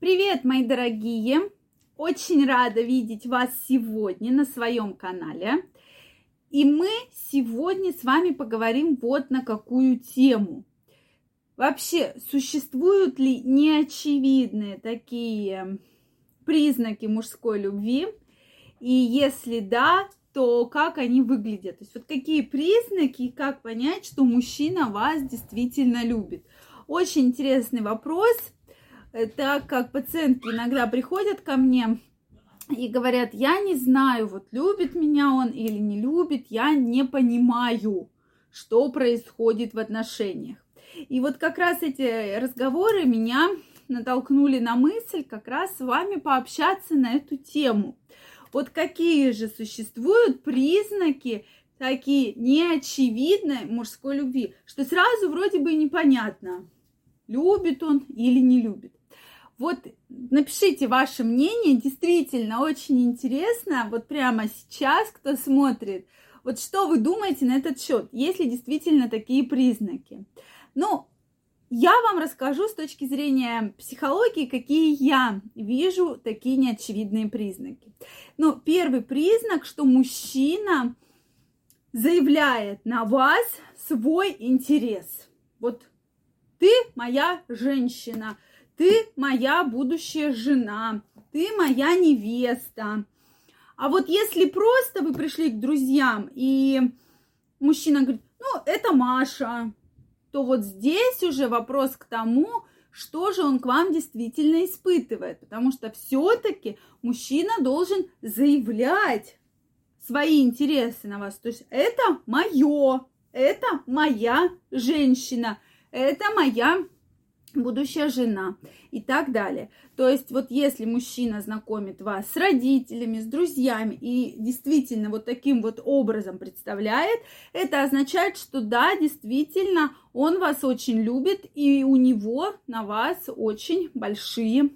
Привет, мои дорогие! Очень рада видеть вас сегодня на своем канале. И мы сегодня с вами поговорим вот на какую тему. Вообще, существуют ли неочевидные такие признаки мужской любви? И если да, то как они выглядят? То есть вот какие признаки как понять, что мужчина вас действительно любит? Очень интересный вопрос – так как пациентки иногда приходят ко мне и говорят, я не знаю, вот любит меня он или не любит, я не понимаю, что происходит в отношениях. И вот как раз эти разговоры меня натолкнули на мысль как раз с вами пообщаться на эту тему. Вот какие же существуют признаки такие неочевидной мужской любви, что сразу вроде бы непонятно, любит он или не любит. Вот напишите ваше мнение, действительно очень интересно, вот прямо сейчас, кто смотрит, вот что вы думаете на этот счет, есть ли действительно такие признаки. Ну, я вам расскажу с точки зрения психологии, какие я вижу такие неочевидные признаки. Ну, первый признак, что мужчина заявляет на вас свой интерес. Вот ты моя женщина – ты моя будущая жена, ты моя невеста. А вот если просто вы пришли к друзьям, и мужчина говорит, ну, это Маша, то вот здесь уже вопрос к тому, что же он к вам действительно испытывает. Потому что все-таки мужчина должен заявлять свои интересы на вас. То есть это мое, это моя женщина, это моя будущая жена и так далее. То есть вот если мужчина знакомит вас с родителями, с друзьями и действительно вот таким вот образом представляет, это означает, что да, действительно, он вас очень любит и у него на вас очень большие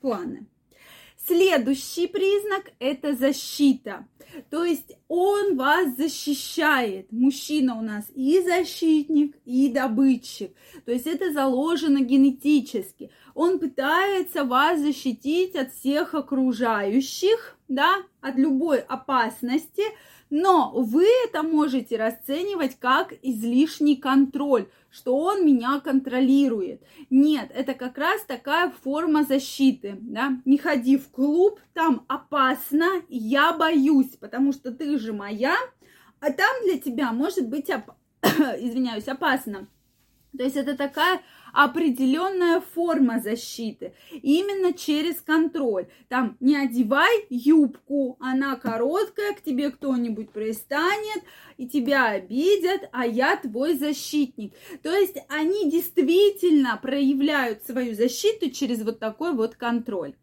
планы. Следующий признак – это защита. То есть он вас защищает. Мужчина у нас и защитник, и добытчик. То есть это заложено генетически. Он пытается вас защитить от всех окружающих, да, от любой опасности – но вы это можете расценивать как излишний контроль, что он меня контролирует. Нет, это как раз такая форма защиты. Да? Не ходи в клуб, там опасно, я боюсь, потому что ты же моя, а там для тебя может быть, оп... извиняюсь, опасно. То есть это такая определенная форма защиты. Именно через контроль. Там не одевай юбку, она короткая, к тебе кто-нибудь пристанет и тебя обидят, а я твой защитник. То есть они действительно проявляют свою защиту через вот такой вот контроль.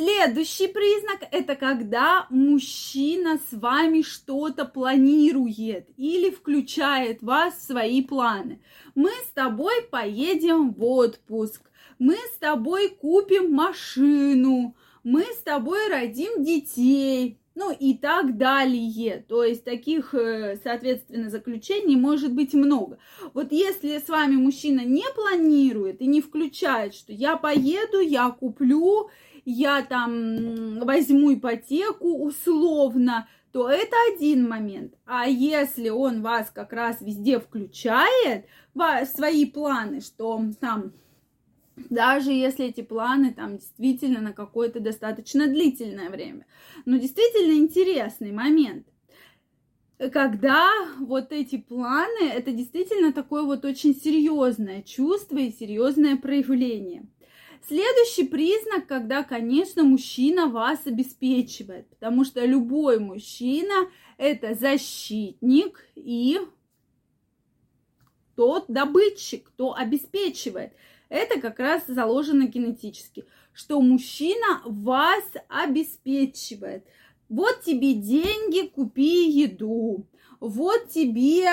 Следующий признак – это когда мужчина с вами что-то планирует или включает вас в свои планы. Мы с тобой поедем в отпуск, мы с тобой купим машину, мы с тобой родим детей, ну и так далее. То есть таких, э, соответственно, заключений может быть много. Вот если с вами мужчина не планирует и не включает, что я поеду, я куплю, я там возьму ипотеку условно, то это один момент. А если он вас как раз везде включает в свои планы, что там даже если эти планы там действительно на какое-то достаточно длительное время. Но действительно интересный момент. Когда вот эти планы, это действительно такое вот очень серьезное чувство и серьезное проявление. Следующий признак, когда, конечно, мужчина вас обеспечивает, потому что любой мужчина это защитник и тот добытчик, кто обеспечивает. Это как раз заложено генетически, что мужчина вас обеспечивает. Вот тебе деньги, купи еду вот тебе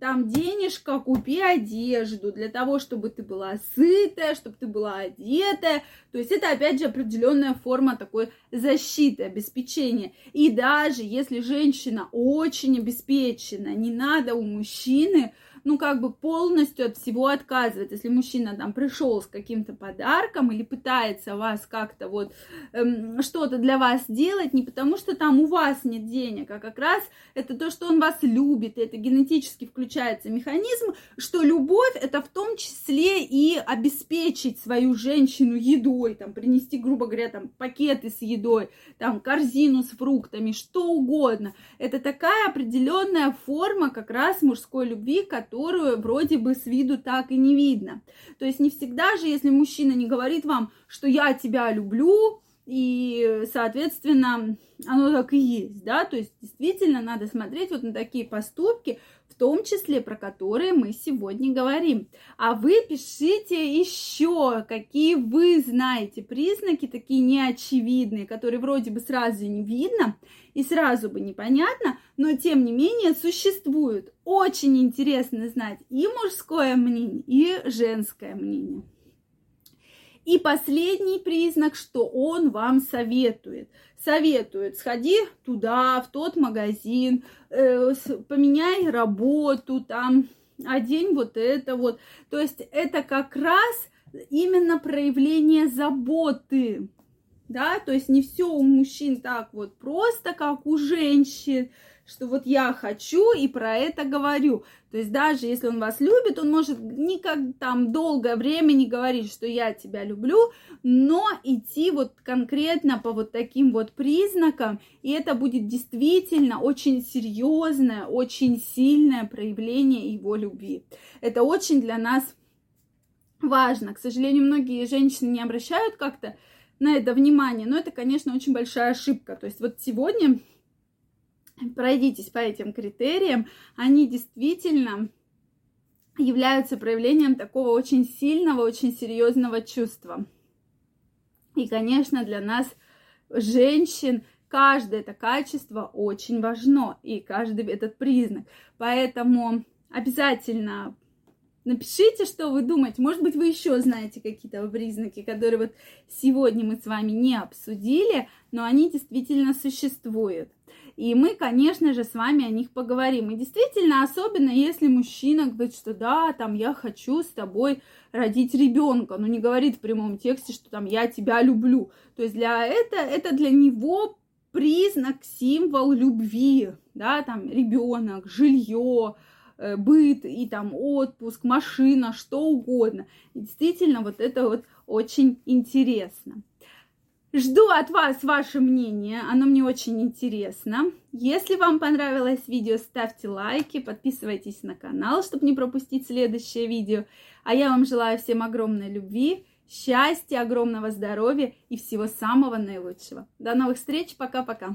там денежка, купи одежду для того, чтобы ты была сытая, чтобы ты была одетая. То есть это опять же определенная форма такой защиты, обеспечения. И даже если женщина очень обеспечена, не надо у мужчины ну, как бы полностью от всего отказывает. Если мужчина там пришел с каким-то подарком или пытается вас как-то вот эм, что-то для вас делать, не потому что там у вас нет денег, а как раз это то, что он вас любит, и это генетически включается механизм, что любовь это в том числе и обеспечить свою женщину едой, там, принести, грубо говоря, там, пакеты с едой, там, корзину с фруктами, что угодно. Это такая определенная форма как раз мужской любви, которую вроде бы с виду так и не видно. То есть не всегда же, если мужчина не говорит вам, что я тебя люблю, и, соответственно, оно так и есть, да, то есть действительно надо смотреть вот на такие поступки, в том числе про которые мы сегодня говорим. А вы пишите еще, какие вы знаете признаки, такие неочевидные, которые вроде бы сразу не видно и сразу бы непонятно, но тем не менее существуют. Очень интересно знать и мужское мнение, и женское мнение. И последний признак, что он вам советует. Советует, сходи туда, в тот магазин, э, поменяй работу, там, одень вот это вот. То есть это как раз именно проявление заботы, да, то есть не все у мужчин так вот просто, как у женщин, что вот я хочу и про это говорю. То есть даже если он вас любит, он может никак там долгое время не говорить, что я тебя люблю, но идти вот конкретно по вот таким вот признакам, и это будет действительно очень серьезное, очень сильное проявление его любви. Это очень для нас важно. К сожалению, многие женщины не обращают как-то на это внимание, но это, конечно, очень большая ошибка. То есть вот сегодня пройдитесь по этим критериям, они действительно являются проявлением такого очень сильного, очень серьезного чувства. И, конечно, для нас, женщин, каждое это качество очень важно, и каждый этот признак. Поэтому обязательно Напишите, что вы думаете. Может быть, вы еще знаете какие-то признаки, которые вот сегодня мы с вами не обсудили, но они действительно существуют. И мы, конечно же, с вами о них поговорим. И действительно, особенно если мужчина говорит, что да, там я хочу с тобой родить ребенка, но не говорит в прямом тексте, что там я тебя люблю. То есть для это, это для него признак, символ любви, да, там ребенок, жилье, быт и там отпуск, машина, что угодно. И действительно, вот это вот очень интересно. Жду от вас ваше мнение, оно мне очень интересно. Если вам понравилось видео, ставьте лайки, подписывайтесь на канал, чтобы не пропустить следующее видео. А я вам желаю всем огромной любви, счастья, огромного здоровья и всего самого наилучшего. До новых встреч, пока-пока.